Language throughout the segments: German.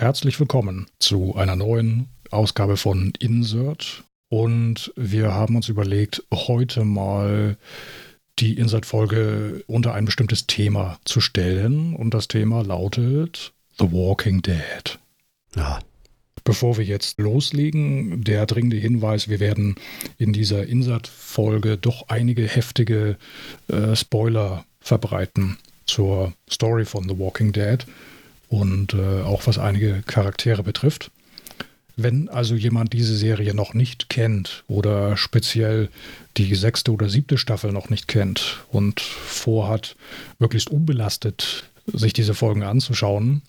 herzlich willkommen zu einer neuen Ausgabe von Insert. Und wir haben uns überlegt, heute mal die Insert-Folge unter ein bestimmtes Thema zu stellen. Und das Thema lautet The Walking Dead. Ja. Bevor wir jetzt loslegen, der dringende Hinweis, wir werden in dieser Insert-Folge doch einige heftige äh, Spoiler verbreiten zur Story von The Walking Dead und äh, auch was einige Charaktere betrifft. Wenn also jemand diese Serie noch nicht kennt oder speziell die sechste oder siebte Staffel noch nicht kennt und vorhat, möglichst unbelastet sich diese Folgen anzuschauen,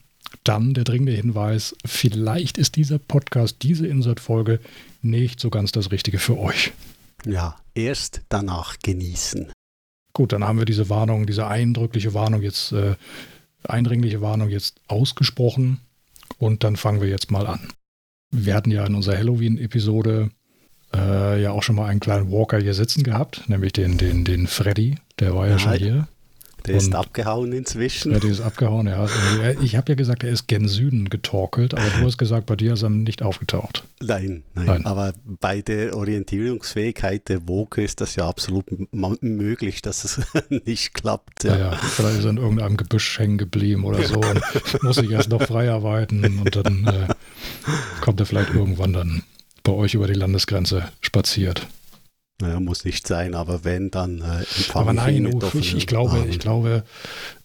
dann der dringende Hinweis, vielleicht ist dieser Podcast, diese Insert-Folge nicht so ganz das Richtige für euch. Ja, erst danach genießen. Gut, dann haben wir diese Warnung, diese eindrückliche Warnung jetzt, äh, eindringliche Warnung jetzt ausgesprochen und dann fangen wir jetzt mal an. Wir hatten ja in unserer Halloween-Episode äh, ja auch schon mal einen kleinen Walker hier sitzen gehabt, nämlich den, den, den Freddy, der war ja, ja schon hier. Der ist abgehauen inzwischen. Ja, der ist abgehauen, ja. Ich habe ja gesagt, er ist gen Süden getorkelt, aber du hast gesagt, bei dir ist er nicht aufgetaucht. Nein, nein, nein. aber bei der Orientierungsfähigkeit der Woke ist das ja absolut möglich, dass es nicht klappt. Ja. ja, vielleicht ist er in irgendeinem Gebüsch hängen geblieben oder so und muss sich erst noch frei arbeiten und dann äh, kommt er vielleicht irgendwann dann bei euch über die Landesgrenze spaziert. Naja, muss nicht sein, aber wenn, dann äh, Aber nein, ich, ich, glaube, ich glaube,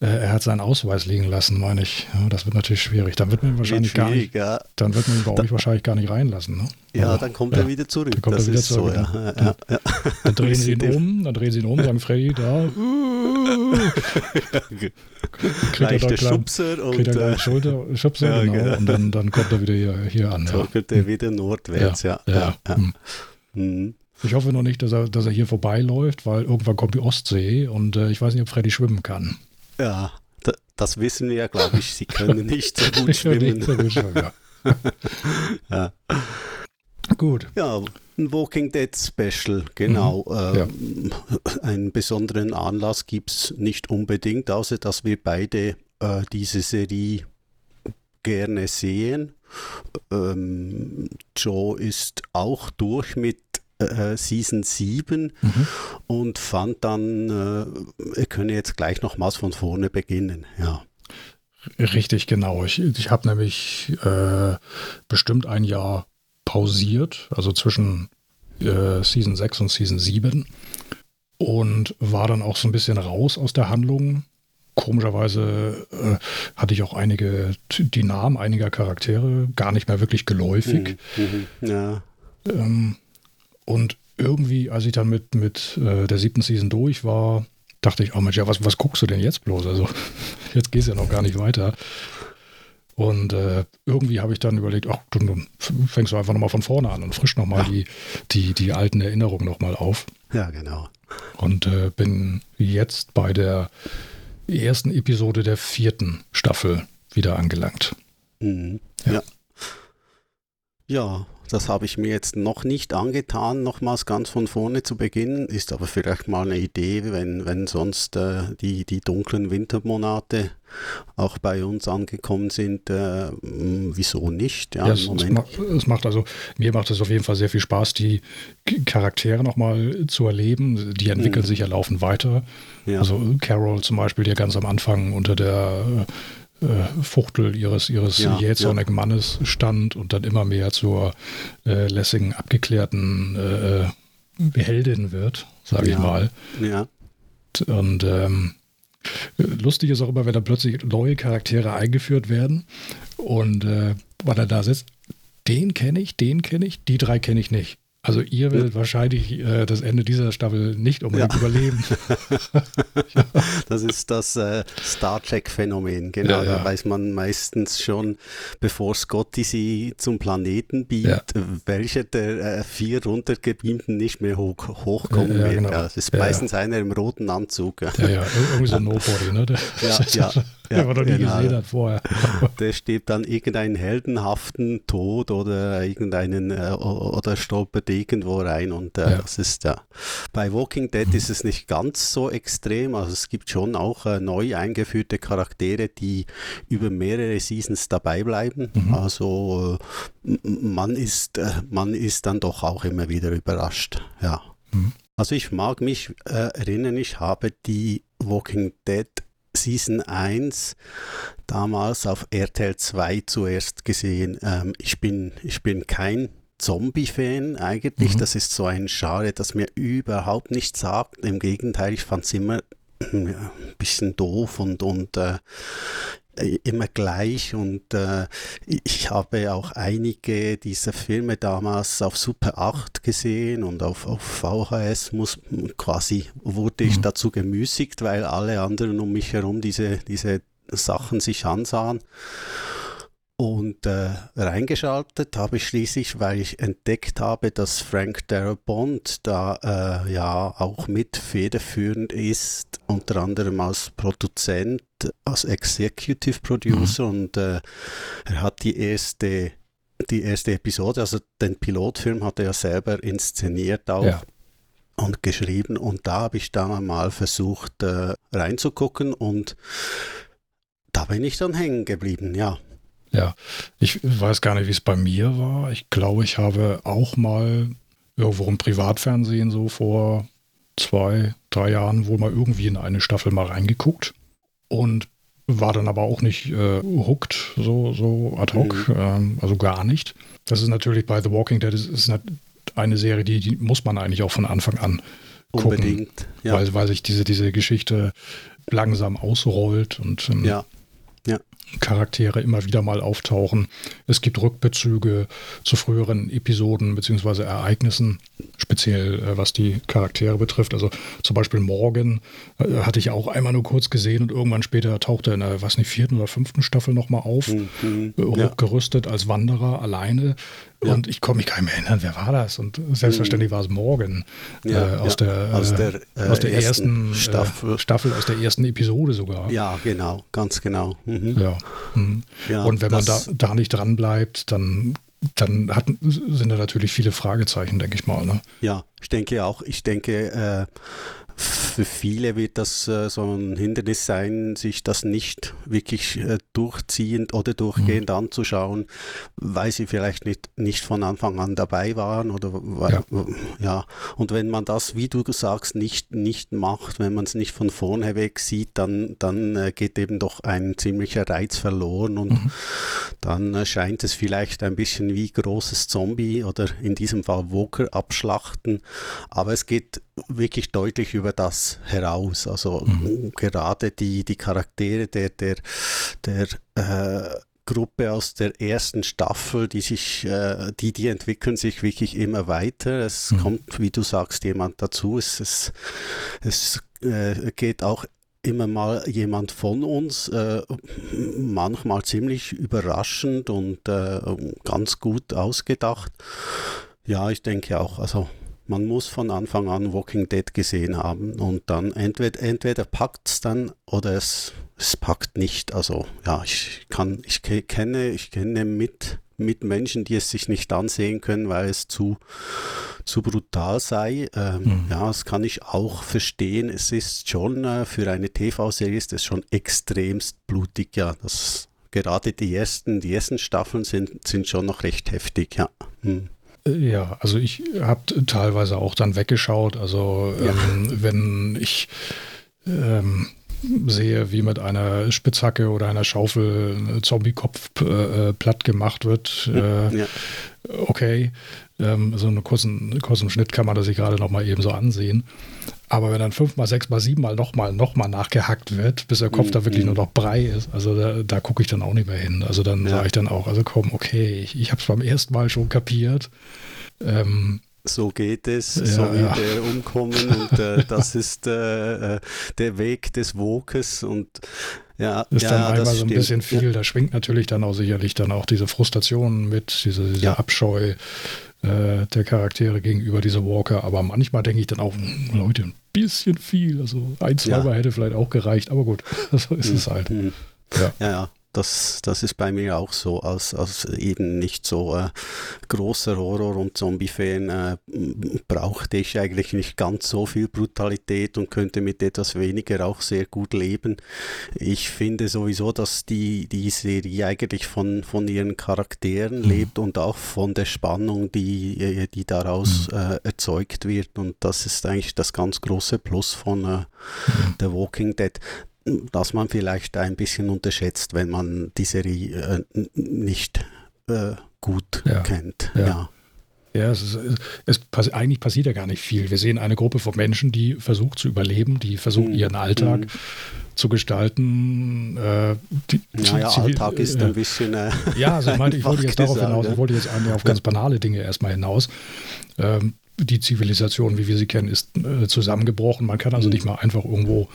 äh, er hat seinen Ausweis liegen lassen, meine ich. Ja, das wird natürlich schwierig. Dann wird man wahrscheinlich gar nicht, ja. dann wird man ihn bei euch wahrscheinlich gar nicht reinlassen. Ne? Ja, also, dann kommt ja, er wieder zurück. Dann kommt das er wieder zurück. So, ja. Dann, dann, drehen sie ihn um, dann drehen sie ihn um, sagen Freddy, da. kriegt er da Schubser und kriegt er äh, Schulter, Schubser, genau, genau. Und dann, dann kommt er wieder hier, hier an. So ja. er wieder nordwärts, ja. ja, hm. Ich hoffe noch nicht, dass er, dass er hier vorbeiläuft, weil irgendwann kommt die Ostsee und äh, ich weiß nicht, ob Freddy schwimmen kann. Ja, das wissen wir ja, glaube ich. Sie können nicht so gut schwimmen. so gut schwimmen ja. ja. Gut. Ja, ein Walking Dead Special, genau. Mhm. Ähm, ja. Einen besonderen Anlass gibt es nicht unbedingt, außer dass wir beide äh, diese Serie gerne sehen. Ähm, Joe ist auch durch mit äh, Season 7 mhm. und fand dann, äh, wir können jetzt gleich nochmals von vorne beginnen, ja. Richtig, genau. Ich, ich habe nämlich äh, bestimmt ein Jahr pausiert, also zwischen äh, Season 6 und Season 7 und war dann auch so ein bisschen raus aus der Handlung. Komischerweise äh, hatte ich auch einige, die Namen einiger Charaktere gar nicht mehr wirklich geläufig. Mhm, mhm ja. Ähm, und irgendwie, als ich dann mit, mit äh, der siebten Season durch war, dachte ich, oh Mensch, ja, was, was guckst du denn jetzt bloß? Also, jetzt geht es ja noch gar nicht weiter. Und äh, irgendwie habe ich dann überlegt, ach, du, du fängst du einfach nochmal von vorne an und frisch nochmal ja. die, die, die alten Erinnerungen nochmal auf. Ja, genau. Und äh, bin jetzt bei der ersten Episode der vierten Staffel wieder angelangt. Mhm. Ja. ja. Ja, das habe ich mir jetzt noch nicht angetan, nochmals ganz von vorne zu beginnen. Ist aber vielleicht mal eine Idee, wenn, wenn sonst äh, die, die dunklen Wintermonate auch bei uns angekommen sind. Äh, wieso nicht? Ja, ja es, es, macht, es, macht, also, mir macht es auf jeden Fall sehr viel Spaß, die Charaktere nochmal zu erleben. Die entwickeln mhm. sich ja laufend weiter. Ja. Also Carol zum Beispiel, der ganz am Anfang unter der äh, Fuchtel ihres, ihres ja, jähzornigen ja. Mannes stand und dann immer mehr zur äh, lässigen, abgeklärten äh Heldin wird, sage ja. ich mal. Ja. Und ähm, lustig ist auch immer, wenn da plötzlich neue Charaktere eingeführt werden und äh, weil er da sitzt, den kenne ich, den kenne ich, die drei kenne ich nicht. Also ihr werdet ja. wahrscheinlich äh, das Ende dieser Staffel nicht unbedingt ja. überleben. Das ist das äh, Star Trek-Phänomen, genau. Da weiß man meistens schon, bevor Scotty sie zum Planeten biegt, welcher der äh, vier runtergebeamten nicht mehr hoch, hochkommen wird. Genau. Das ist meistens einer im roten Anzug. Ja, ja, irgendwie so ein Nobody, ne? ja, ja, ja, der noch nie genau. gesehen hat vorher. Der stirbt dann irgendeinen heldenhaften Tod oder irgendeinen äh, oder stolpert irgendwo rein und äh, ja. das ist ja. Bei Walking Dead ist es nicht ganz so extrem, also es gibt schon auch äh, neu eingeführte Charaktere, die über mehrere Seasons dabei bleiben. Mhm. Also äh, man ist äh, man ist dann doch auch immer wieder überrascht. Ja. Mhm. Also ich mag mich äh, erinnern, ich habe die Walking Dead Season 1 damals auf RTL 2 zuerst gesehen. Ähm, ich, bin, ich bin kein Zombie-Fan eigentlich. Mhm. Das ist so ein Genre, das mir überhaupt nichts sagt. Im Gegenteil, ich fand es immer ja, ein bisschen doof und, und äh, immer gleich und äh, ich habe auch einige dieser Filme damals auf Super 8 gesehen und auf, auf VHS muss quasi wurde ich mhm. dazu gemüßigt, weil alle anderen um mich herum diese, diese Sachen sich ansahen. Und äh, reingeschaltet habe ich schließlich, weil ich entdeckt habe, dass Frank Darabont da äh, ja auch mit federführend ist, unter anderem als Produzent, als Executive Producer mhm. und äh, er hat die erste, die erste Episode, also den Pilotfilm hat er ja selber inszeniert auch. Ja und geschrieben und da habe ich dann mal versucht äh, reinzugucken und da bin ich dann hängen geblieben, ja. Ja, ich weiß gar nicht, wie es bei mir war. Ich glaube, ich habe auch mal irgendwo im Privatfernsehen so vor zwei, drei Jahren wohl mal irgendwie in eine Staffel mal reingeguckt und war dann aber auch nicht äh, hooked, so, so ad hoc, mhm. ähm, also gar nicht. Das ist natürlich bei The Walking Dead, ist, ist eine Serie, die, die muss man eigentlich auch von Anfang an gucken. Unbedingt, ja. weil, weil sich diese, diese Geschichte langsam ausrollt und ähm, ja. Charaktere immer wieder mal auftauchen. Es gibt Rückbezüge zu früheren Episoden bzw. Ereignissen, speziell äh, was die Charaktere betrifft. Also zum Beispiel Morgan äh, hatte ich auch einmal nur kurz gesehen und irgendwann später tauchte er in der, was nicht, vierten oder fünften Staffel nochmal auf, mhm. äh, hochgerüstet ja. als Wanderer alleine. Ja. Und ich komme mich gar nicht mehr erinnern, wer war das? Und selbstverständlich war es Morgan ja, äh, aus, Der, aus, der, äh, aus der ersten, ersten Staffel. Staffel. aus der ersten Episode sogar. Ja, genau, ganz genau. Mhm. Ja. Mhm. und wenn man da, da nicht dran bleibt, dann dann hat, sind da natürlich viele Fragezeichen, denke ich mal. Ne? Ja, ich denke auch. Ich denke, äh, für viele wird das äh, so ein Hindernis sein, sich das nicht wirklich äh, durchziehend oder durchgehend mhm. anzuschauen, weil sie vielleicht nicht, nicht von Anfang an dabei waren oder ja. ja. Und wenn man das, wie du sagst, nicht, nicht macht, wenn man es nicht von vorne weg sieht, dann, dann äh, geht eben doch ein ziemlicher Reiz verloren und mhm. dann scheint es vielleicht ein bisschen wie großes Zombie oder in diesem Fall Walker abschlachten, aber es geht wirklich deutlich über das heraus. Also mhm. gerade die, die Charaktere der, der, der äh, Gruppe aus der ersten Staffel, die sich, äh, die, die entwickeln sich wirklich immer weiter. Es mhm. kommt, wie du sagst, jemand dazu. Es, es, es äh, geht auch immer mal jemand von uns, äh, manchmal ziemlich überraschend und äh, ganz gut ausgedacht. Ja, ich denke auch, also man muss von Anfang an Walking Dead gesehen haben und dann entweder, entweder packt es dann oder es, es packt nicht. Also ja, ich kann, ich kenne, ich kenne mit, mit Menschen, die es sich nicht ansehen können, weil es zu, zu brutal sei. Ähm, mhm. Ja, das kann ich auch verstehen. Es ist schon, äh, für eine TV-Serie ist es schon extremst blutig, ja. Das, gerade die ersten, die ersten Staffeln sind, sind schon noch recht heftig, ja. Mhm. Ja, also ich habe teilweise auch dann weggeschaut. Also ja. ähm, wenn ich ähm, sehe, wie mit einer Spitzhacke oder einer Schaufel ein Zombie-Kopf äh, platt gemacht wird, äh, ja. okay, ähm, so einen kurzen, kurzen Schnitt kann man das sich gerade noch mal eben so ansehen. Aber wenn dann fünfmal, sechsmal, siebenmal nochmal nochmal nachgehackt wird, bis der Kopf mhm. da wirklich nur noch Brei ist, also da, da gucke ich dann auch nicht mehr hin. Also dann ja. sage ich dann auch, also komm, okay, ich, ich habe es beim ersten Mal schon kapiert. Ähm, so geht es, ja, so wie ja. wir umkommen und äh, das ist äh, äh, der Weg des Wokes und ja, ist ja, dann einmal so ein bisschen viel. Da schwingt natürlich dann auch sicherlich dann auch diese Frustration mit, diese, dieser ja. Abscheu äh, der Charaktere gegenüber dieser Walker. Aber manchmal denke ich dann auch, hm, Leute, ein bisschen viel. Also ein, zwei ja. hätte vielleicht auch gereicht, aber gut, so ist mhm. es halt. Mhm. ja, ja. ja das, das ist bei mir auch so, als, als eben nicht so äh, großer Horror- und Zombie-Fan äh, brauchte ich eigentlich nicht ganz so viel Brutalität und könnte mit etwas weniger auch sehr gut leben. Ich finde sowieso, dass die, die Serie eigentlich von, von ihren Charakteren mhm. lebt und auch von der Spannung, die, äh, die daraus mhm. äh, erzeugt wird. Und das ist eigentlich das ganz große Plus von äh, mhm. The Walking Dead dass man vielleicht ein bisschen unterschätzt, wenn man die Serie äh, nicht äh, gut ja. kennt. Ja. ja. ja es ist, es, es, eigentlich passiert ja gar nicht viel. Wir sehen eine Gruppe von Menschen, die versucht zu überleben, die versucht, mhm. ihren Alltag mhm. zu gestalten. Äh, die, naja, Zivil, Alltag ist äh, ein bisschen. Äh, ja, also ich, meinte, ich wollte jetzt darauf gesagt, hinaus, ich wollte jetzt auf ganz banale Dinge erstmal hinaus. Ähm, die Zivilisation, wie wir sie kennen, ist äh, zusammengebrochen. Man kann also mhm. nicht mal einfach irgendwo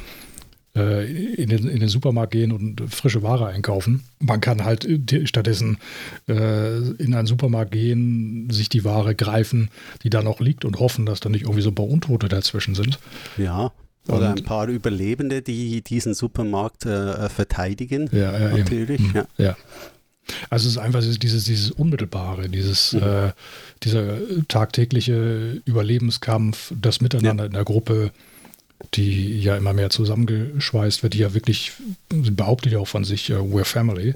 in den, in den Supermarkt gehen und frische Ware einkaufen. Man kann halt stattdessen äh, in einen Supermarkt gehen, sich die Ware greifen, die da noch liegt und hoffen, dass da nicht irgendwie so ein paar Untote dazwischen sind. Ja. Oder und, ein paar Überlebende, die diesen Supermarkt äh, verteidigen. Ja, ja natürlich. Eben. Ja. ja. Also es ist einfach dieses, dieses Unmittelbare, dieses, mhm. äh, dieser tagtägliche Überlebenskampf, das Miteinander ja. in der Gruppe, die ja immer mehr zusammengeschweißt wird, die ja wirklich, sie behauptet ja auch von sich, uh, we're family,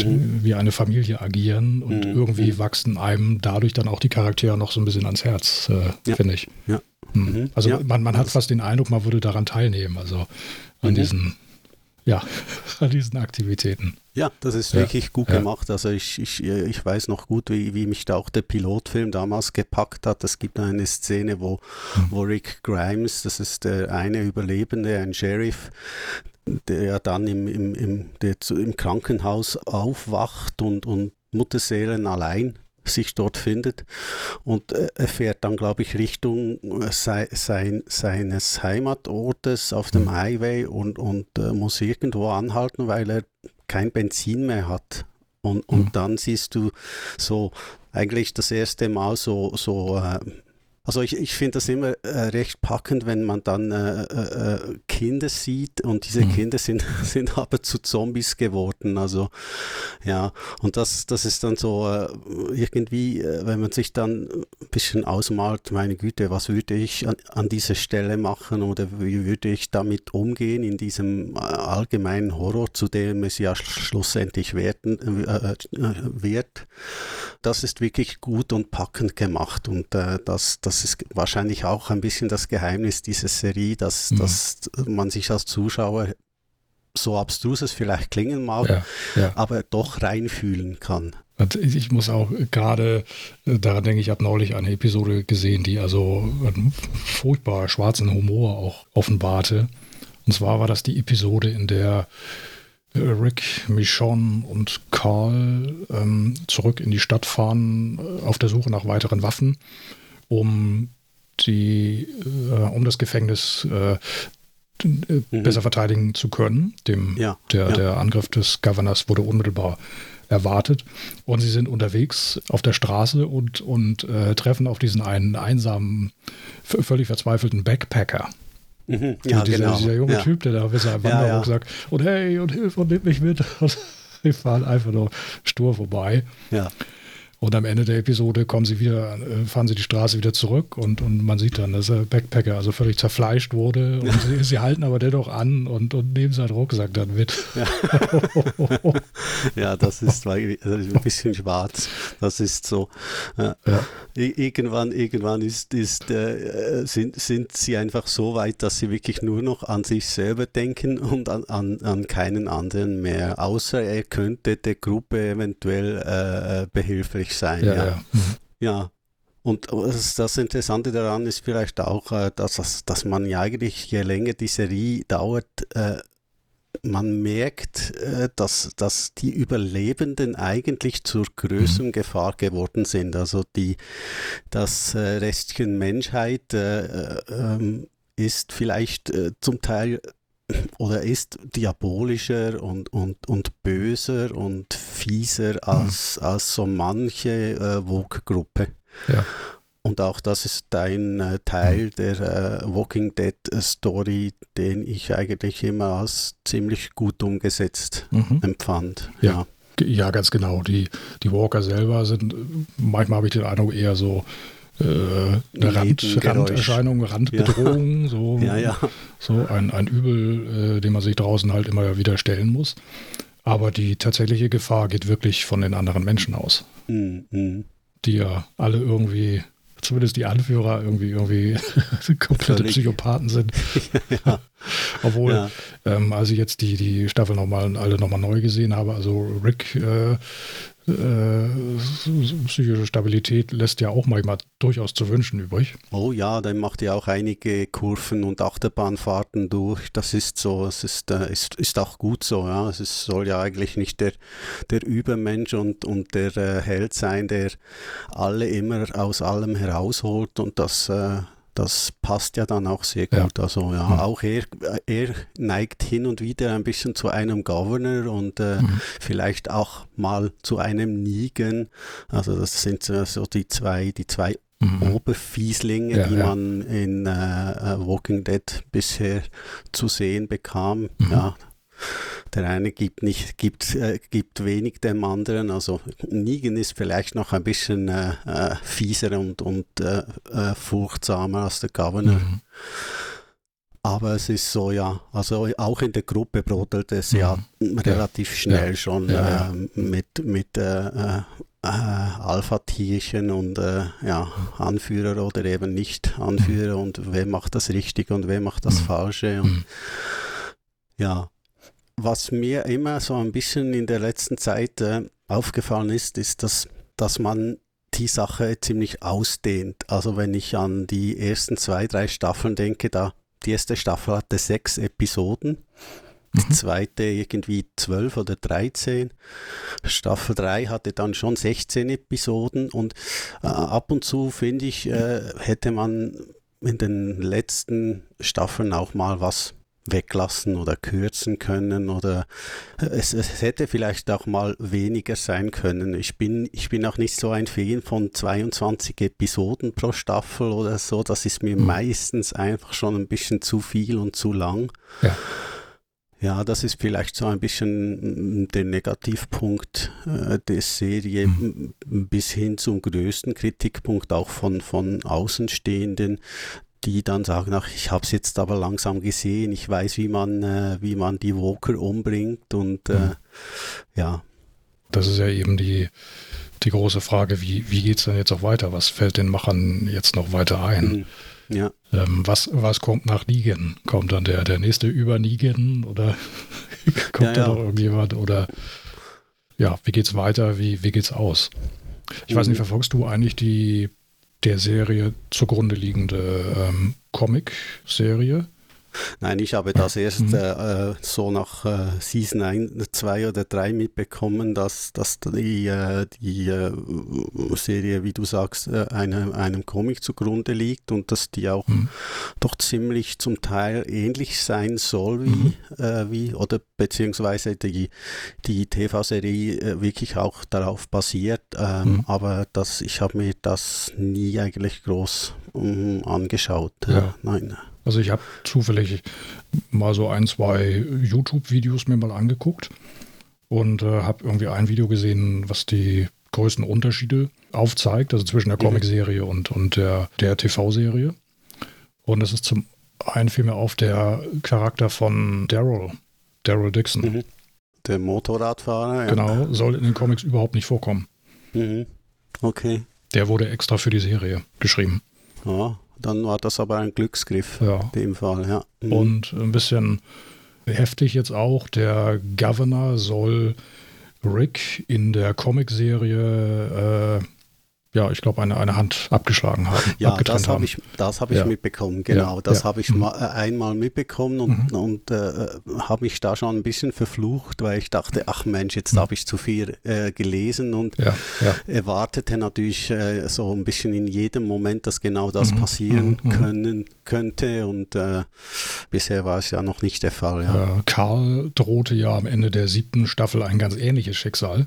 mhm. wie eine Familie agieren und mhm. irgendwie mhm. wachsen einem dadurch dann auch die Charaktere noch so ein bisschen ans Herz, äh, ja. finde ich. Ja. Hm. Mhm. Also man, man hat fast den Eindruck, man würde daran teilnehmen, also an mhm. diesen ja, an diesen Aktivitäten. Ja, das ist ja, wirklich gut ja. gemacht. Also ich, ich, ich weiß noch gut, wie, wie mich da auch der Pilotfilm damals gepackt hat. Es gibt eine Szene, wo, mhm. wo Rick Grimes, das ist der eine Überlebende, ein Sheriff, der dann im, im, im, der im Krankenhaus aufwacht und, und Mutterseelen allein sich dort findet. Und äh, er fährt dann, glaube ich, Richtung äh, sei, sein, seines Heimatortes auf dem mhm. Highway und, und äh, muss irgendwo anhalten, weil er kein Benzin mehr hat. Und, und mhm. dann siehst du so eigentlich das erste Mal so, so äh, also ich, ich finde das immer äh, recht packend, wenn man dann äh, äh, äh Kinder sieht und diese mhm. Kinder sind, sind aber zu Zombies geworden. Also ja, und das, das ist dann so äh, irgendwie, äh, wenn man sich dann ein bisschen ausmalt, meine Güte, was würde ich an, an dieser Stelle machen oder wie würde ich damit umgehen in diesem allgemeinen Horror, zu dem es ja schlussendlich werden, wird. Das ist wirklich gut und packend gemacht und das, das das ist wahrscheinlich auch ein bisschen das Geheimnis dieser Serie, dass, mhm. dass man sich als Zuschauer so abstrus es vielleicht klingen mag, ja, ja. aber doch reinfühlen kann. Und ich muss auch gerade äh, daran denken, ich habe neulich eine Episode gesehen, die also einen furchtbar schwarzen Humor auch offenbarte. Und zwar war das die Episode, in der äh, Rick, Michonne und Carl ähm, zurück in die Stadt fahren äh, auf der Suche nach weiteren Waffen um die, äh, um das Gefängnis äh, mhm. besser verteidigen zu können. Dem, ja, der, ja. der Angriff des Governors wurde unmittelbar erwartet. Und sie sind unterwegs auf der Straße und, und äh, treffen auf diesen einen einsamen, völlig verzweifelten Backpacker. Mhm, ja, dieser, genau. dieser junge ja. Typ, der da bis er Wanderung ja, sagt, und hey, und hilf und nimm mich mit. Und wir fahren einfach nur stur vorbei. Ja. Und am Ende der Episode kommen sie wieder, äh, fahren sie die Straße wieder zurück und, und man sieht dann, dass der Backpacker also völlig zerfleischt wurde. Und sie, sie, halten aber dennoch an und, und nehmen seinen Rucksack dann mit. Ja, ja das ist ein bisschen schwarz. Das ist so. Ja. Irgendwann, irgendwann ist, ist, äh, sind, sind sie einfach so weit, dass sie wirklich nur noch an sich selber denken und an, an, an keinen anderen mehr. Außer er könnte der Gruppe eventuell äh, behilflich möglich sein. Ja, ja. Ja. Und das Interessante daran ist vielleicht auch, äh, dass, dass man ja eigentlich, je länger die Serie dauert, äh, man merkt, äh, dass, dass die Überlebenden eigentlich zur größeren mhm. Gefahr geworden sind. Also die, das Restchen Menschheit ähm, ist vielleicht zum Teil oder ist diabolischer und, und, und böser und fieser als, mhm. als so manche äh, Vogue-Gruppe. Ja. Und auch das ist ein äh, Teil mhm. der äh, Walking Dead äh, Story, den ich eigentlich immer als ziemlich gut umgesetzt mhm. empfand. Ja. ja. ja. ganz genau. Die, die Walker selber sind, manchmal habe ich den Eindruck, eher so äh, eine Rand, Randerscheinung, Randbedrohung, ja. so, ja, ja. so ein, ein Übel, äh, dem man sich draußen halt immer wieder stellen muss. Aber die tatsächliche Gefahr geht wirklich von den anderen Menschen aus. Mhm. Die ja alle irgendwie zumindest die Anführer irgendwie, irgendwie komplette. Psychopathen sind. ja. Obwohl, ja. Ähm, als ich jetzt die, die Staffel nochmal alle nochmal neu gesehen habe, also Rick äh, äh, psychische Stabilität lässt ja auch manchmal durchaus zu wünschen übrig. Oh ja, der macht ja auch einige Kurven und Achterbahnfahrten durch. Das ist so, es ist, äh, ist, ist auch gut so. Ja. Es ist, soll ja eigentlich nicht der, der Übermensch und, und der äh, Held sein, der alle immer aus allem herausholt und das äh, das passt ja dann auch sehr gut. Ja. Also ja, mhm. auch er, er neigt hin und wieder ein bisschen zu einem Governor und äh, mhm. vielleicht auch mal zu einem Nigen. Also das sind so die zwei, die zwei mhm. Oberfieslinge, ja, die ja. man in äh, äh Walking Dead bisher zu sehen bekam. Mhm. Ja, der eine gibt nicht, gibt, äh, gibt wenig dem anderen. Also Nigen ist vielleicht noch ein bisschen äh, äh, fieser und, und äh, äh, furchtsamer als der Governor. Mhm. Aber es ist so, ja, also auch in der Gruppe brodelt es mhm. ja relativ schnell ja. schon ja, ähm, mit, mit äh, Alpha-Tierchen und ja, Anführer oder eben nicht Anführer mhm. und wer macht das Richtige und wer macht das mhm. Falsche. Und, ja, was mir immer so ein bisschen in der letzten Zeit äh, aufgefallen ist, ist, dass, dass man die Sache ziemlich ausdehnt. Also wenn ich an die ersten zwei, drei Staffeln denke, da die erste Staffel hatte sechs Episoden, die mhm. zweite irgendwie zwölf oder dreizehn. Staffel drei hatte dann schon 16 Episoden und äh, ab und zu finde ich, äh, hätte man in den letzten Staffeln auch mal was weglassen oder kürzen können oder es, es, hätte vielleicht auch mal weniger sein können. Ich bin, ich bin auch nicht so ein Fan von 22 Episoden pro Staffel oder so. Das ist mir mhm. meistens einfach schon ein bisschen zu viel und zu lang. Ja. Ja, das ist vielleicht so ein bisschen der Negativpunkt äh, der Serie mhm. bis hin zum größten Kritikpunkt auch von, von Außenstehenden, die dann sagen, ach, ich habe es jetzt aber langsam gesehen, ich weiß, wie man, äh, wie man die Walker umbringt und äh, mhm. ja. Das ist ja eben die, die große Frage, wie, wie geht es denn jetzt auch weiter? Was fällt den Machern jetzt noch weiter ein? Mhm. Ja. Ähm, was, was kommt nach Nigen? Kommt dann der, der nächste über Nigen oder kommt ja, da ja. noch irgendjemand? Oder ja, wie geht's weiter? Wie, wie geht's aus? Ich mhm. weiß nicht, verfolgst du eigentlich die der Serie zugrunde liegende ähm, Comic-Serie. Nein, ich habe das erst mhm. äh, so nach äh, Season 1, 2 oder 3 mitbekommen, dass, dass die, äh, die äh, Serie, wie du sagst, äh, einem, einem Comic zugrunde liegt und dass die auch mhm. doch ziemlich zum Teil ähnlich sein soll, wie, mhm. Äh, wie oder beziehungsweise die, die TV-Serie wirklich auch darauf basiert. Ähm, mhm. aber das, ich habe mir das nie eigentlich groß um, angeschaut. Ja. Nein. Also ich habe zufällig mal so ein, zwei YouTube-Videos mir mal angeguckt und äh, habe irgendwie ein Video gesehen, was die größten Unterschiede aufzeigt, also zwischen der mhm. Comicserie und, und der, der TV-Serie. Und es ist zum einen fiel mir auf der Charakter von Daryl, Daryl Dixon. Mhm. Der Motorradfahrer, ja. Genau, soll in den Comics überhaupt nicht vorkommen. Mhm. Okay. Der wurde extra für die Serie geschrieben. Ja, dann war das aber ein Glücksgriff ja. in dem Fall, ja. Mhm. Und ein bisschen heftig jetzt auch, der Governor soll Rick in der Comicserie äh, ja, ich glaube, eine, eine Hand abgeschlagen haben. Ja, das habe ich, das hab ich ja. mitbekommen, genau. Ja, das ja. habe ich mhm. mal, äh, einmal mitbekommen und, mhm. und äh, habe mich da schon ein bisschen verflucht, weil ich dachte, ach Mensch, jetzt mhm. habe ich zu viel äh, gelesen und erwartete natürlich äh, so ein bisschen in jedem Moment, dass genau das mhm. passieren mhm. Mhm. können könnte und äh, bisher war es ja noch nicht der Fall. Karl drohte ja am Ende der siebten Staffel ein ganz ähnliches Schicksal.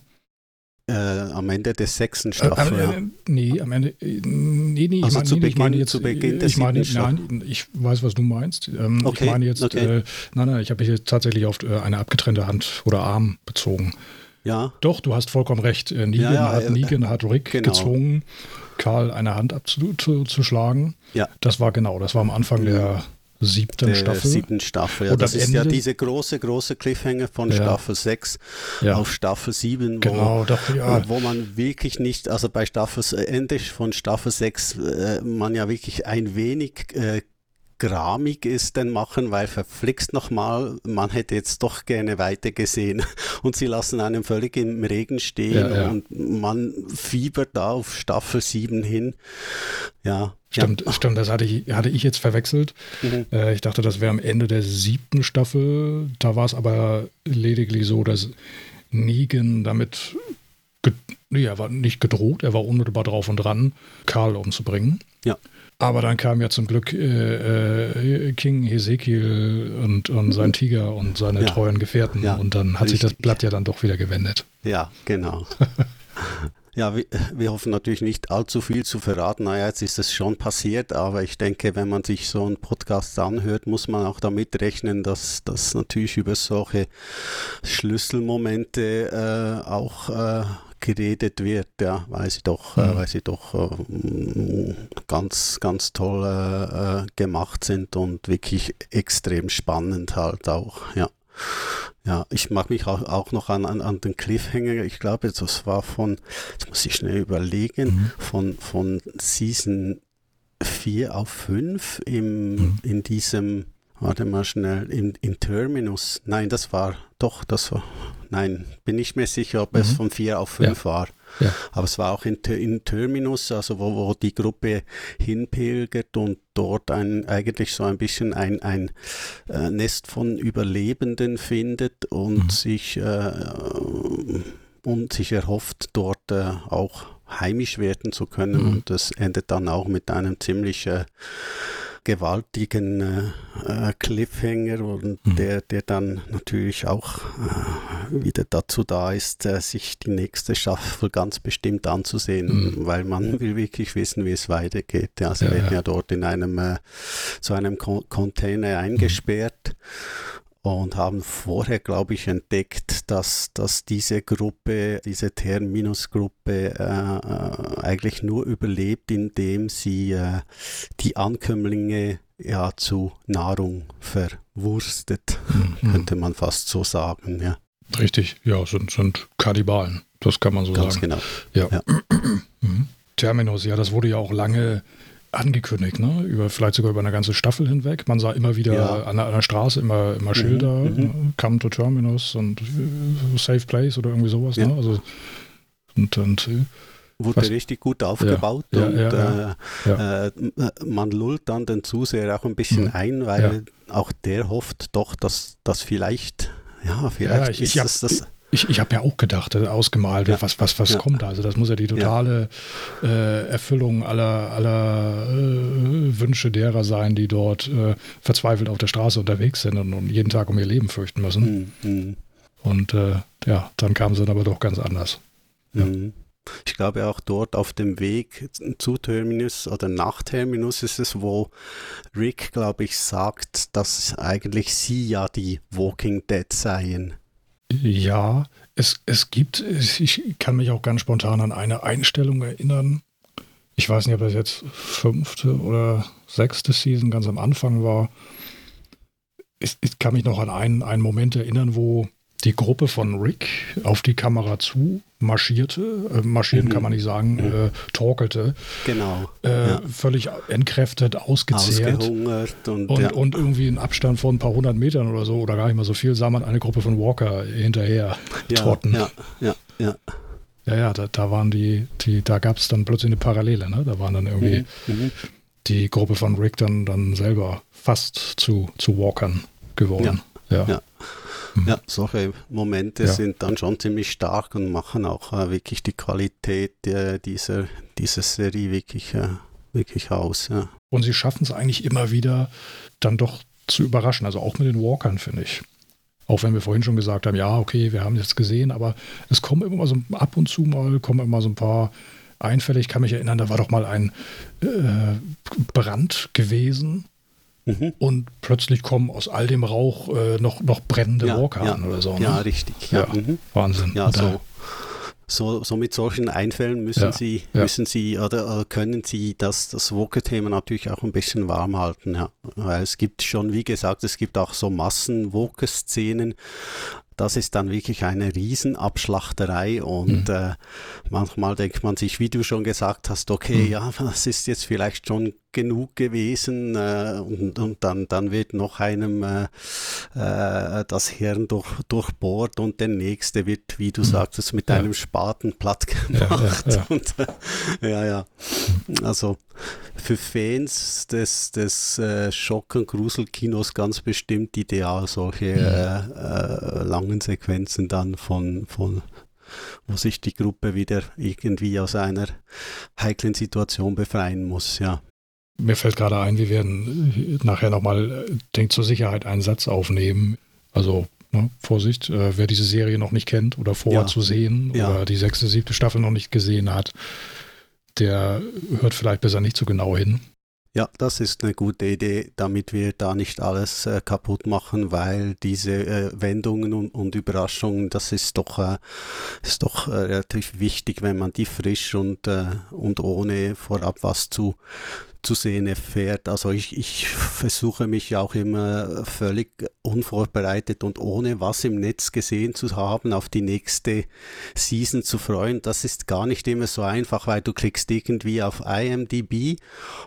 Äh, am Ende der sechsten äh, Staffel. Äh, äh, nee, am Ende. Äh, nee, nee, also ich, mein, nee, ich meine jetzt. Zu Beginn ich meine, nein, ich weiß, was du meinst. Ähm, okay, ich meine jetzt. Okay. Äh, nein, nein, ich habe mich jetzt tatsächlich auf eine abgetrennte Hand oder Arm bezogen. Ja. Doch, du hast vollkommen recht. Negan, ja, ja, hat, Negan hat Rick genau. gezwungen, Karl eine Hand abzuschlagen. Ja. Das war genau, das war am Anfang der siebten der Staffel. siebten Staffel, ja. Und das ist Ende ja diese große, große Cliffhanger von ja. Staffel 6 ja. auf Staffel 7, wo, genau, doch, ja. wo man wirklich nicht, also bei Staffel Ende von Staffel 6 äh, man ja wirklich ein wenig äh, gramig ist denn machen, weil verflixt nochmal, man hätte jetzt doch gerne weiter gesehen und sie lassen einen völlig im Regen stehen ja, ja. und man fiebert da auf Staffel 7 hin. Ja. Stimmt, ja. stimmt, das hatte ich, hatte ich jetzt verwechselt. Mhm. Äh, ich dachte, das wäre am Ende der siebten Staffel. Da war es aber lediglich so, dass Negan damit nee, er war nicht gedroht, er war unmittelbar drauf und dran, Karl umzubringen. Ja. Aber dann kam ja zum Glück äh, äh, King Hesekiel und, und sein Tiger und seine ja. treuen Gefährten. Ja, und dann hat richtig. sich das Blatt ja dann doch wieder gewendet. Ja, genau. Ja, wir, wir, hoffen natürlich nicht allzu viel zu verraten. Naja, jetzt ist es schon passiert, aber ich denke, wenn man sich so einen Podcast anhört, muss man auch damit rechnen, dass das natürlich über solche Schlüsselmomente äh, auch äh, geredet wird, ja, weil sie doch, äh, mhm. äh, weil sie doch äh, ganz, ganz toll äh, äh, gemacht sind und wirklich extrem spannend halt auch, ja. Ja, ich mag mich auch, auch noch an, an, an den Cliffhanger, ich glaube, das war von, jetzt muss ich schnell überlegen, mhm. von, von Season 4 auf 5 im, mhm. in diesem, warte mal schnell, in, in Terminus, nein, das war, doch, das war, Nein, bin nicht mehr sicher, ob mhm. es von 4 auf 5 ja. war. Ja. Aber es war auch in, in Terminus, also wo, wo die Gruppe hinpilgert und dort ein, eigentlich so ein bisschen ein, ein äh, Nest von Überlebenden findet und mhm. sich äh, und sich erhofft, dort äh, auch heimisch werden zu können. Mhm. Und das endet dann auch mit einem ziemlich gewaltigen äh, äh, Cliffhanger und mhm. der, der dann natürlich auch äh, wieder dazu da ist, äh, sich die nächste Staffel ganz bestimmt anzusehen, mhm. weil man will wirklich wissen, wie es weitergeht. Ja, sie werden ja. ja dort in einem äh, so einem Container eingesperrt. Mhm und haben vorher, glaube ich, entdeckt, dass, dass diese Gruppe, diese Terminus-Gruppe äh, äh, eigentlich nur überlebt, indem sie äh, die Ankömmlinge ja zu Nahrung verwurstet, mhm. könnte man fast so sagen, ja. Richtig, ja, sind, sind Kannibalen, das kann man so Ganz sagen. Ganz genau. Ja. ja. Mhm. Terminus, ja, das wurde ja auch lange angekündigt, ne? Über, vielleicht sogar über eine ganze Staffel hinweg. Man sah immer wieder ja. an, der, an, der, Straße immer, immer mhm, Schilder, mhm. ne? Come to Terminus und uh, Safe Place oder irgendwie sowas. Ja. Ne? Also, und, und äh, wurde was? richtig gut aufgebaut ja, und ja, ja, äh, äh, man lullt dann den Zuseher auch ein bisschen mhm. ein, weil auch der hofft doch, dass das vielleicht, ja, vielleicht ich, ist ich hab, das ich, ich habe ja auch gedacht, äh, ausgemalt, ja. was, was, was ja. kommt da. Also das muss ja die totale ja. äh, Erfüllung aller, aller äh, Wünsche derer sein, die dort äh, verzweifelt auf der Straße unterwegs sind und, und, jeden Tag um ihr Leben fürchten müssen. Mhm. Und äh, ja, dann kam sie dann aber doch ganz anders. Mhm. Ich glaube auch dort auf dem Weg zu Terminus oder nach Terminus ist es, wo Rick, glaube ich, sagt, dass eigentlich sie ja die Walking Dead seien. Ja, es, es gibt, ich kann mich auch ganz spontan an eine Einstellung erinnern. Ich weiß nicht, ob das jetzt fünfte oder sechste Season ganz am Anfang war. Ich, ich kann mich noch an einen, einen Moment erinnern, wo die Gruppe von Rick auf die Kamera zu marschierte, äh, marschieren mhm. kann man nicht sagen, mhm. äh, torkelte. Genau. Äh, ja. Völlig entkräftet, ausgezehrt. Ausgehungert und, und, ja. und, irgendwie in Abstand von ein paar hundert Metern oder so, oder gar nicht mal so viel, sah man eine Gruppe von Walker hinterher ja, trotten. Ja, ja, ja. Ja, ja, da, da waren die, die da gab es dann plötzlich eine Parallele, ne? Da waren dann irgendwie mhm. mhm. die Gruppe von Rick dann, dann selber fast zu, zu Walkern geworden. ja. ja. Mhm. Ja, solche Momente ja. sind dann schon ziemlich stark und machen auch äh, wirklich die Qualität äh, dieser, dieser Serie wirklich, äh, wirklich aus. Ja. Und sie schaffen es eigentlich immer wieder dann doch zu überraschen, also auch mit den Walkern, finde ich. Auch wenn wir vorhin schon gesagt haben, ja, okay, wir haben jetzt gesehen, aber es kommen immer so ab und zu mal, kommen immer so ein paar Einfälle. Ich kann mich erinnern, da war doch mal ein äh, Brand gewesen. Mhm. Und plötzlich kommen aus all dem Rauch äh, noch, noch brennende ja, Walker ja, an oder so. Ne? Ja, richtig. Ja. Mhm. Wahnsinn. Ja, so, so, so mit solchen Einfällen müssen ja, Sie, ja. müssen Sie oder, oder, können Sie das, das Woke-Thema natürlich auch ein bisschen warm halten. Ja. Weil es gibt schon, wie gesagt, es gibt auch so Massen-Woke-Szenen, das ist dann wirklich eine Riesenabschlachterei und mhm. äh, manchmal denkt man sich, wie du schon gesagt hast, okay, mhm. ja, das ist jetzt vielleicht schon genug gewesen äh, und, und dann, dann wird noch einem äh, äh, das Hirn durch, durchbohrt und der nächste wird, wie du mhm. sagtest, mit ja. einem Spaten platt gemacht. Ja, ja, und, äh, ja, ja. Also für Fans des, des äh, Schock- und Gruselkinos ganz bestimmt ideal, solche mhm. langen Sequenzen dann von, von wo sich die Gruppe wieder irgendwie aus einer heiklen Situation befreien muss, ja. Mir fällt gerade ein, wir werden nachher nochmal, äh, denkt zur Sicherheit einen Satz aufnehmen. Also ne, Vorsicht, äh, wer diese Serie noch nicht kennt oder vorhat ja. zu sehen ja. oder die sechste, siebte Staffel noch nicht gesehen hat, der hört vielleicht besser nicht so genau hin. Ja, das ist eine gute Idee, damit wir da nicht alles äh, kaputt machen, weil diese äh, Wendungen und, und, Überraschungen, das ist doch, äh, ist doch äh, relativ wichtig, wenn man die frisch und, äh, und ohne vorab was zu, zu sehen erfährt. Also ich, ich versuche mich auch immer völlig unvorbereitet und ohne was im Netz gesehen zu haben, auf die nächste Season zu freuen. Das ist gar nicht immer so einfach, weil du klickst irgendwie auf IMDb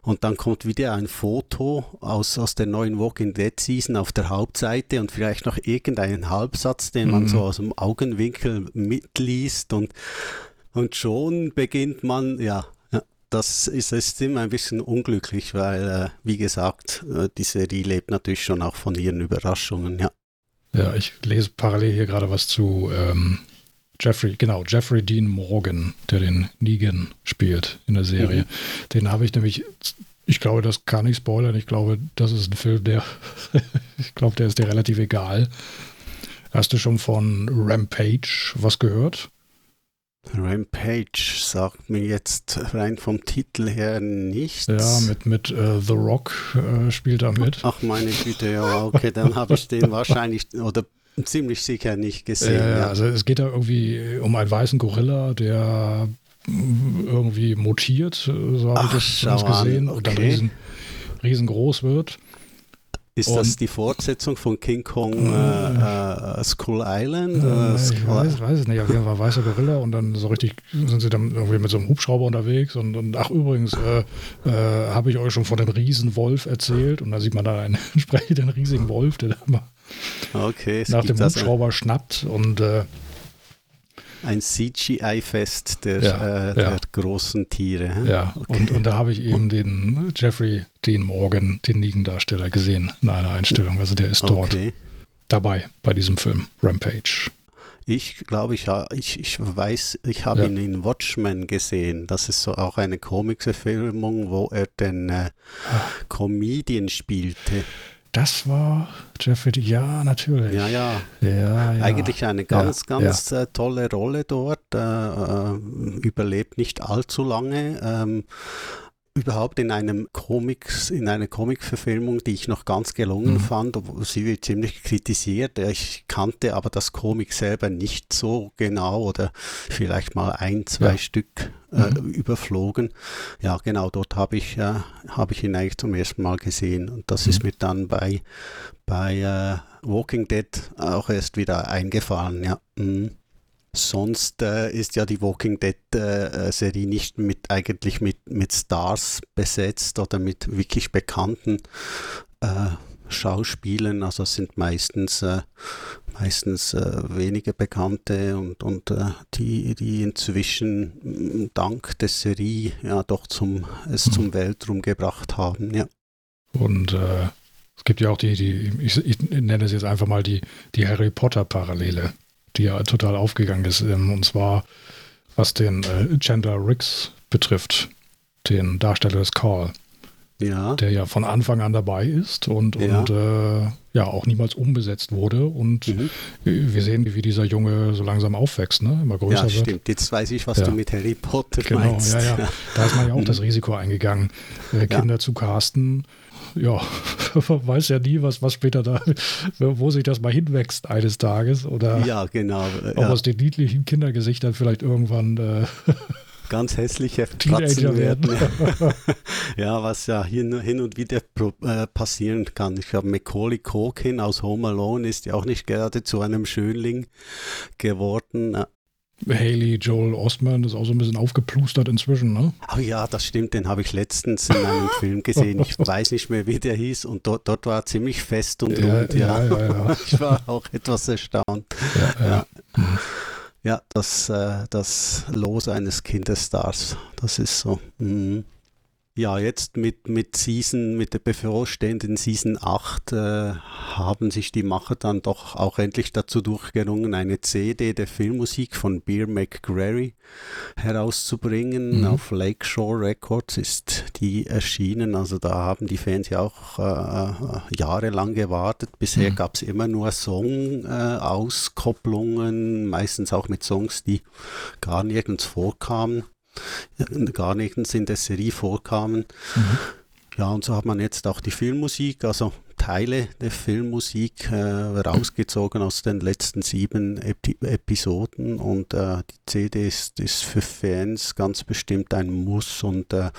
und dann kommt wieder ein Foto aus, aus der neuen Walking Dead Season auf der Hauptseite und vielleicht noch irgendeinen Halbsatz, den man mhm. so aus dem Augenwinkel mitliest und und schon beginnt man, ja, das ist, ist immer ein bisschen unglücklich, weil, äh, wie gesagt, äh, die Serie lebt natürlich schon auch von ihren Überraschungen, ja. Ja, ich lese parallel hier gerade was zu ähm, Jeffrey, genau, Jeffrey Dean Morgan, der den Negan spielt in der Serie. Mhm. Den habe ich nämlich, ich glaube, das kann ich spoilern. Ich glaube, das ist ein Film, der, ich glaube, der ist dir relativ egal. Hast du schon von Rampage was gehört? Rampage sagt mir jetzt rein vom Titel her nichts. Ja, mit, mit uh, The Rock uh, spielt er mit. Ach meine Güte, ja, okay, dann habe ich den wahrscheinlich oder ziemlich sicher nicht gesehen. Ja, ja. Also es geht da irgendwie um einen weißen Gorilla, der irgendwie mutiert, so habe ich das gesehen, okay. und dann riesen, riesengroß wird. Ist und das die Fortsetzung von King Kong äh, äh, Skull Island? Äh, ich weiß, weiß es nicht. Auf jeden Fall weißer Gorilla und dann so richtig sind sie dann irgendwie mit so einem Hubschrauber unterwegs und, und ach übrigens äh, äh habe ich euch schon von dem Riesenwolf erzählt und da sieht man da einen entsprechenden riesigen Wolf, der da mal okay, nach dem Hubschrauber schnappt und äh, ein CGI-Fest der, ja, äh, der ja. großen Tiere. Ja, okay. und, und da habe ich eben den Jeffrey Dean Morgan, den Negan-Darsteller, gesehen in einer Einstellung. Also der ist dort okay. dabei bei diesem Film Rampage. Ich glaube, ich, ich, ich weiß, ich habe ja. ihn in Watchmen gesehen. Das ist so auch eine Comic-Verfilmung, wo er den äh, ah. Comedian spielte. Das war Jeffrey, ja, natürlich. Ja, ja. ja, ja. Eigentlich eine ganz, ja, ganz ja. Äh, tolle Rolle dort. Äh, äh, überlebt nicht allzu lange. Ähm, überhaupt in einem Comics, in einer Comic-Verfilmung, die ich noch ganz gelungen mhm. fand. Sie wird ziemlich kritisiert. Ich kannte aber das Comic selber nicht so genau oder vielleicht mal ein, zwei ja. Stück äh, mhm. überflogen. Ja, genau, dort habe ich, äh, hab ich ihn eigentlich zum ersten Mal gesehen. Und das mhm. ist mir dann bei, bei äh, Walking Dead auch erst wieder eingefallen, ja. Mhm. Sonst äh, ist ja die Walking Dead äh, Serie nicht mit eigentlich mit, mit Stars besetzt oder mit wirklich bekannten äh, Schauspielern. Also es sind meistens äh, meistens äh, wenige Bekannte und, und äh, die, die inzwischen dank der Serie ja doch zum es mhm. zum Weltruhm gebracht haben. Ja. Und es gibt ja auch die, die ich, ich nenne es jetzt einfach mal die, die Harry Potter Parallele die ja total aufgegangen ist. Ähm, und zwar was den äh, Chandler Riggs betrifft, den Darsteller des Call. Ja. der ja von Anfang an dabei ist und, ja. und äh, ja auch niemals umbesetzt wurde. Und mhm. wir sehen, wie dieser Junge so langsam aufwächst, ne? immer größer ja, stimmt. Wird. Jetzt weiß ich, was ja. du mit Harry Potter genau, meinst. Ja, ja. Da ist man ja auch mhm. das Risiko eingegangen, äh, Kinder zu casten. Ja, weiß ja nie, was, was später da, wo sich das mal hinwächst eines Tages. Oder ja, genau. Auch aus den niedlichen Kindergesichtern vielleicht irgendwann äh, ganz hässliche Katzen werden. ja, was ja hin, hin und wieder äh, passieren kann. Ich glaube, Macaulay Culkin aus Home Alone ist ja auch nicht gerade zu einem Schönling geworden. Haley Joel Ostman ist auch so ein bisschen aufgeplustert inzwischen, ne? Oh ja, das stimmt, den habe ich letztens in einem Film gesehen. Ich weiß nicht mehr, wie der hieß und dort, dort war er ziemlich fest und ja, rund, ja. Ja, ja. Ich war auch etwas erstaunt. Ja, ja. Das, äh, das Los eines Kinderstars, das ist so. Mhm. Ja, jetzt mit, mit Season, mit der bevorstehenden Season 8 äh, haben sich die Macher dann doch auch endlich dazu durchgerungen, eine CD der Filmmusik von Beer McGrary herauszubringen. Mhm. Auf Lakeshore Records ist die erschienen. Also da haben die Fans ja auch äh, äh jahrelang gewartet. Bisher mhm. gab es immer nur Song-Auskopplungen, äh, meistens auch mit Songs, die gar nirgends vorkamen gar nirgends in der Serie vorkamen. Mhm. Ja, und so hat man jetzt auch die Filmmusik, also Teile der Filmmusik äh, rausgezogen aus den letzten sieben Epi Episoden und äh, die CD ist, ist für Fans ganz bestimmt ein Muss und äh,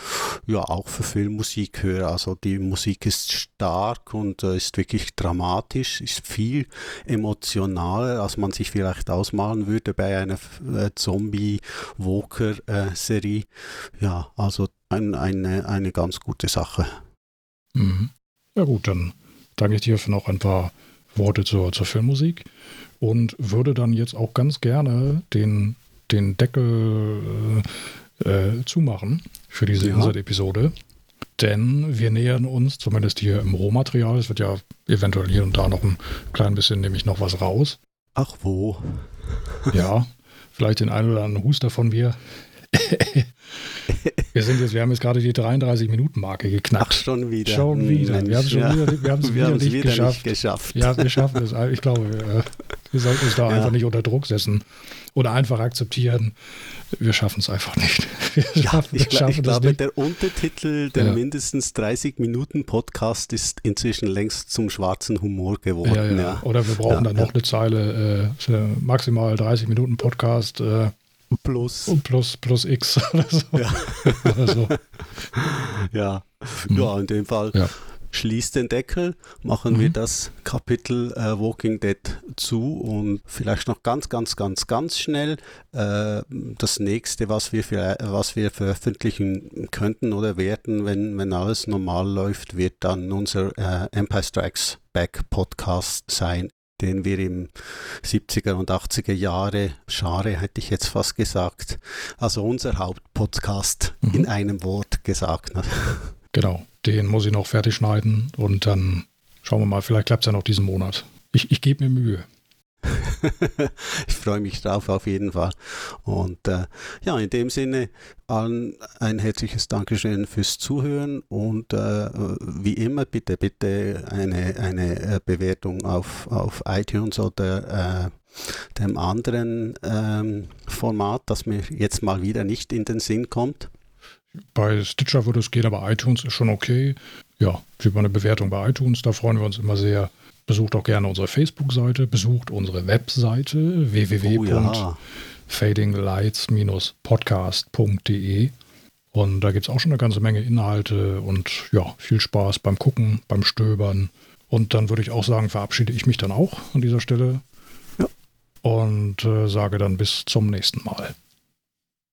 ja auch für Filmmusikhörer. Also die Musik ist stark und äh, ist wirklich dramatisch, ist viel emotionaler, als man sich vielleicht ausmalen würde bei einer äh, Zombie-Walker-Serie. ja, also ein, eine, eine ganz gute Sache. Mhm. Ja gut, dann danke ich dir für noch ein paar Worte zur, zur Filmmusik und würde dann jetzt auch ganz gerne den, den Deckel äh, äh, zumachen für diese ja. Insert-Episode. Denn wir nähern uns, zumindest hier im Rohmaterial, es wird ja eventuell hier und da noch ein klein bisschen, nämlich noch was raus. Ach wo? ja, vielleicht den einen oder anderen Huster von mir. wir sind jetzt, wir haben jetzt gerade die 33-Minuten-Marke geknackt. Ach, schon wieder. Schon wieder. Mensch, wir haben es ja. wieder, wir wir wieder, nicht, wieder geschafft. nicht geschafft. Ja, wir schaffen es. Ich glaube, wir, wir sollten uns da ja. einfach nicht unter Druck setzen oder einfach akzeptieren, wir schaffen es einfach nicht. Wir ja, schaffen, ich, glaub, ich glaube, nicht. der Untertitel der ja. mindestens 30 Minuten Podcast ist inzwischen längst zum schwarzen Humor geworden. Ja, oder wir brauchen dann noch eine Zeile, äh, maximal 30 Minuten Podcast. Äh, Plus. Plus, plus X oder so. Ja. oder so. ja. Hm. ja, in dem Fall ja. schließt den Deckel, machen mhm. wir das Kapitel äh, Walking Dead zu und vielleicht noch ganz, ganz, ganz, ganz schnell äh, das nächste, was wir, für, was wir veröffentlichen könnten oder werden, wenn, wenn alles normal läuft, wird dann unser äh, Empire Strikes Back Podcast sein den wir im 70er und 80er Jahre, Schare hätte ich jetzt fast gesagt, also unser Hauptpodcast mhm. in einem Wort gesagt. Ne? Genau, den muss ich noch fertig schneiden und dann schauen wir mal, vielleicht klappt es ja noch diesen Monat. Ich, ich gebe mir Mühe. ich freue mich drauf auf jeden Fall. Und äh, ja, in dem Sinne allen ein herzliches Dankeschön fürs Zuhören und äh, wie immer bitte, bitte eine, eine äh, Bewertung auf, auf iTunes oder äh, dem anderen ähm, Format, das mir jetzt mal wieder nicht in den Sinn kommt. Bei Stitcher würde es gehen, aber iTunes ist schon okay. Ja, über eine Bewertung bei iTunes, da freuen wir uns immer sehr. Besucht auch gerne unsere Facebook-Seite, besucht unsere Webseite www.fadinglights-podcast.de und da gibt es auch schon eine ganze Menge Inhalte und ja, viel Spaß beim Gucken, beim Stöbern. Und dann würde ich auch sagen, verabschiede ich mich dann auch an dieser Stelle ja. und äh, sage dann bis zum nächsten Mal.